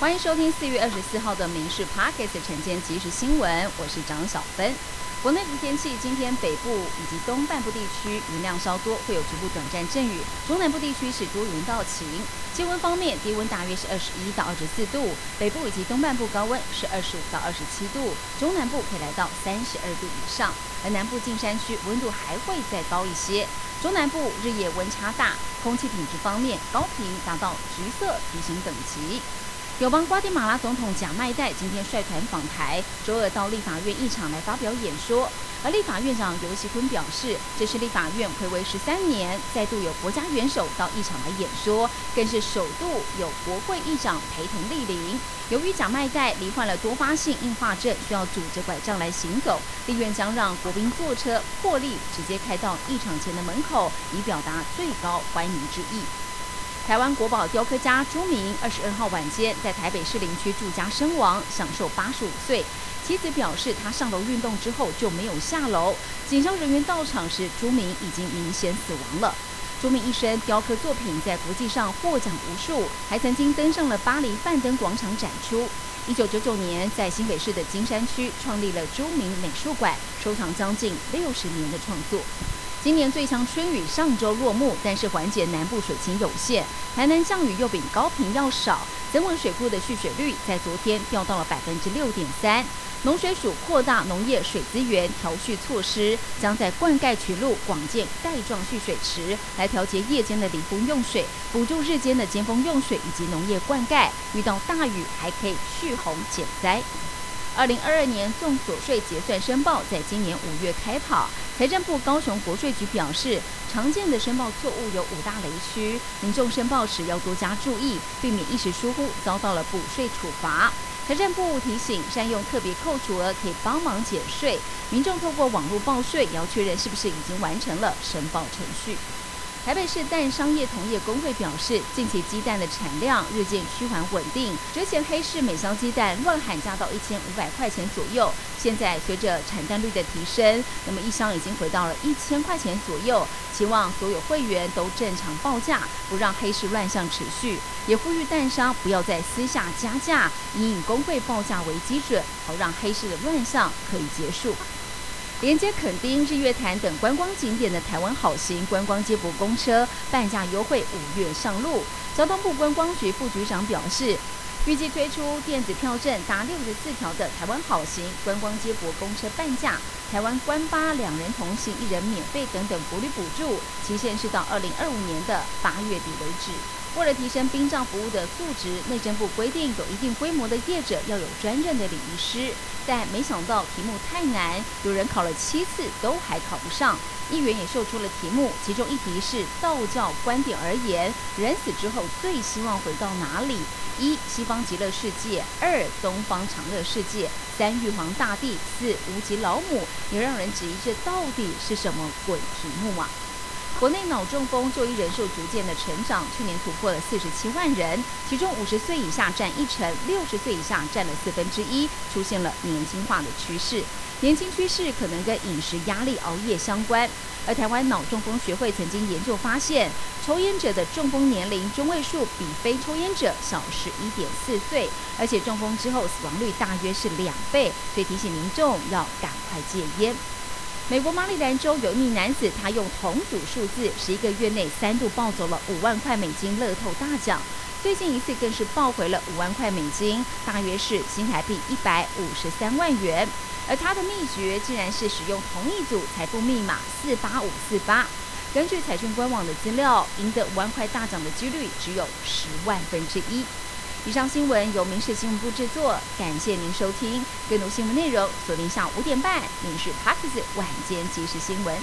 欢迎收听四月二十四号的《民事 Pocket 晨间即时新闻》，我是张小芬。国内的天气，今天北部以及东半部地区云量稍多，会有局部短暂阵雨；中南部地区是多云到晴。气温方面，低温大约是二十一到二十四度，北部以及东半部高温是二十五到二十七度，中南部可以来到三十二度以上，而南部近山区温度还会再高一些。中南部日夜温差大，空气品质方面高频达到橘色提醒等级。友邦瓜地马拉总统贾迈代今天率团访台，周二到立法院议场来发表演说。而立法院长尤锡坤表示，这是立法院暌违十三年，再度有国家元首到议场来演说，更是首度有国会议长陪同莅临。由于贾迈代罹患了多发性硬化症，需要拄着拐杖来行走，立院将让国宾坐车破例直接开到议场前的门口，以表达最高欢迎之意。台湾国宝雕刻家朱明二十二号晚间在台北市林区住家身亡，享受八十五岁。妻子表示，他上楼运动之后就没有下楼。警消人员到场时，朱明已经明显死亡了。朱明一生雕刻作品在国际上获奖无数，还曾经登上了巴黎范登广场展出。一九九九年，在新北市的金山区创立了朱明美术馆，收藏将近六十年的创作。今年最强春雨上周落幕，但是缓解南部水情有限，台南降雨又比高频要少，增文水库的蓄水率在昨天掉到了百分之六点三。农水署扩大农业水资源调蓄措施，将在灌溉渠路广建带状蓄水池，来调节夜间的离峰用水，补助日间的尖峰用水以及农业灌溉。遇到大雨还可以蓄洪减灾。二零二二年综所税结算申报在今年五月开跑。财政部高雄国税局表示，常见的申报错误有五大雷区，民众申报时要多加注意，避免一时疏忽遭到了补税处罚。财政部提醒，善用特别扣除额可以帮忙减税，民众透过网络报税也要确认是不是已经完成了申报程序。台北市蛋商业同业工会表示，近期鸡蛋的产量日渐趋缓稳定。之前黑市每箱鸡蛋乱喊价到一千五百块钱左右，现在随着产蛋率的提升，那么一箱已经回到了一千块钱左右。期望所有会员都正常报价，不让黑市乱象持续。也呼吁蛋商不要再私下加价，以工会报价为基准，好让黑市的乱象可以结束。连接垦丁、日月潭等观光景点的台湾好行观光接驳公车半价优惠五月上路。交通部观光局副局长表示，预计推出电子票证达六十四条的台湾好行观光接驳公车半价、台湾观巴两人同行一人免费等等福利补助，期限是到二零二五年的八月底为止。为了提升殡葬服务的素质，内政部规定有一定规模的业者要有专任的礼仪师，但没想到题目太难，有人考了七次都还考不上。议员也秀出了题目，其中一题是道教观点而言，人死之后最希望回到哪里？一西方极乐世界，二东方长乐世界，三玉皇大帝，四无极老母，也让人质疑这到底是什么鬼题目啊？国内脑中风就医人数逐渐的成长，去年突破了四十七万人，其中五十岁以下占一成，六十岁以下占了四分之一，出现了年轻化的趋势。年轻趋势可能跟饮食压力、熬夜相关。而台湾脑中风学会曾经研究发现，抽烟者的中风年龄中位数比非抽烟者小十一点四岁，而且中风之后死亡率大约是两倍，所以提醒民众要赶快戒烟。美国马里兰州有一名男子，他用同组数字，十一个月内三度抱走了五万块美金乐透大奖，最近一次更是抱回了五万块美金，大约是新台币一百五十三万元。而他的秘诀竟然是使用同一组财富密码四八五四八。根据彩券官网的资料，赢得五万块大奖的几率只有十万分之一。以上新闻由民事新闻部制作，感谢您收听。更多新闻内容锁定下午五点半《民事 p a r k s 晚间即时新闻》。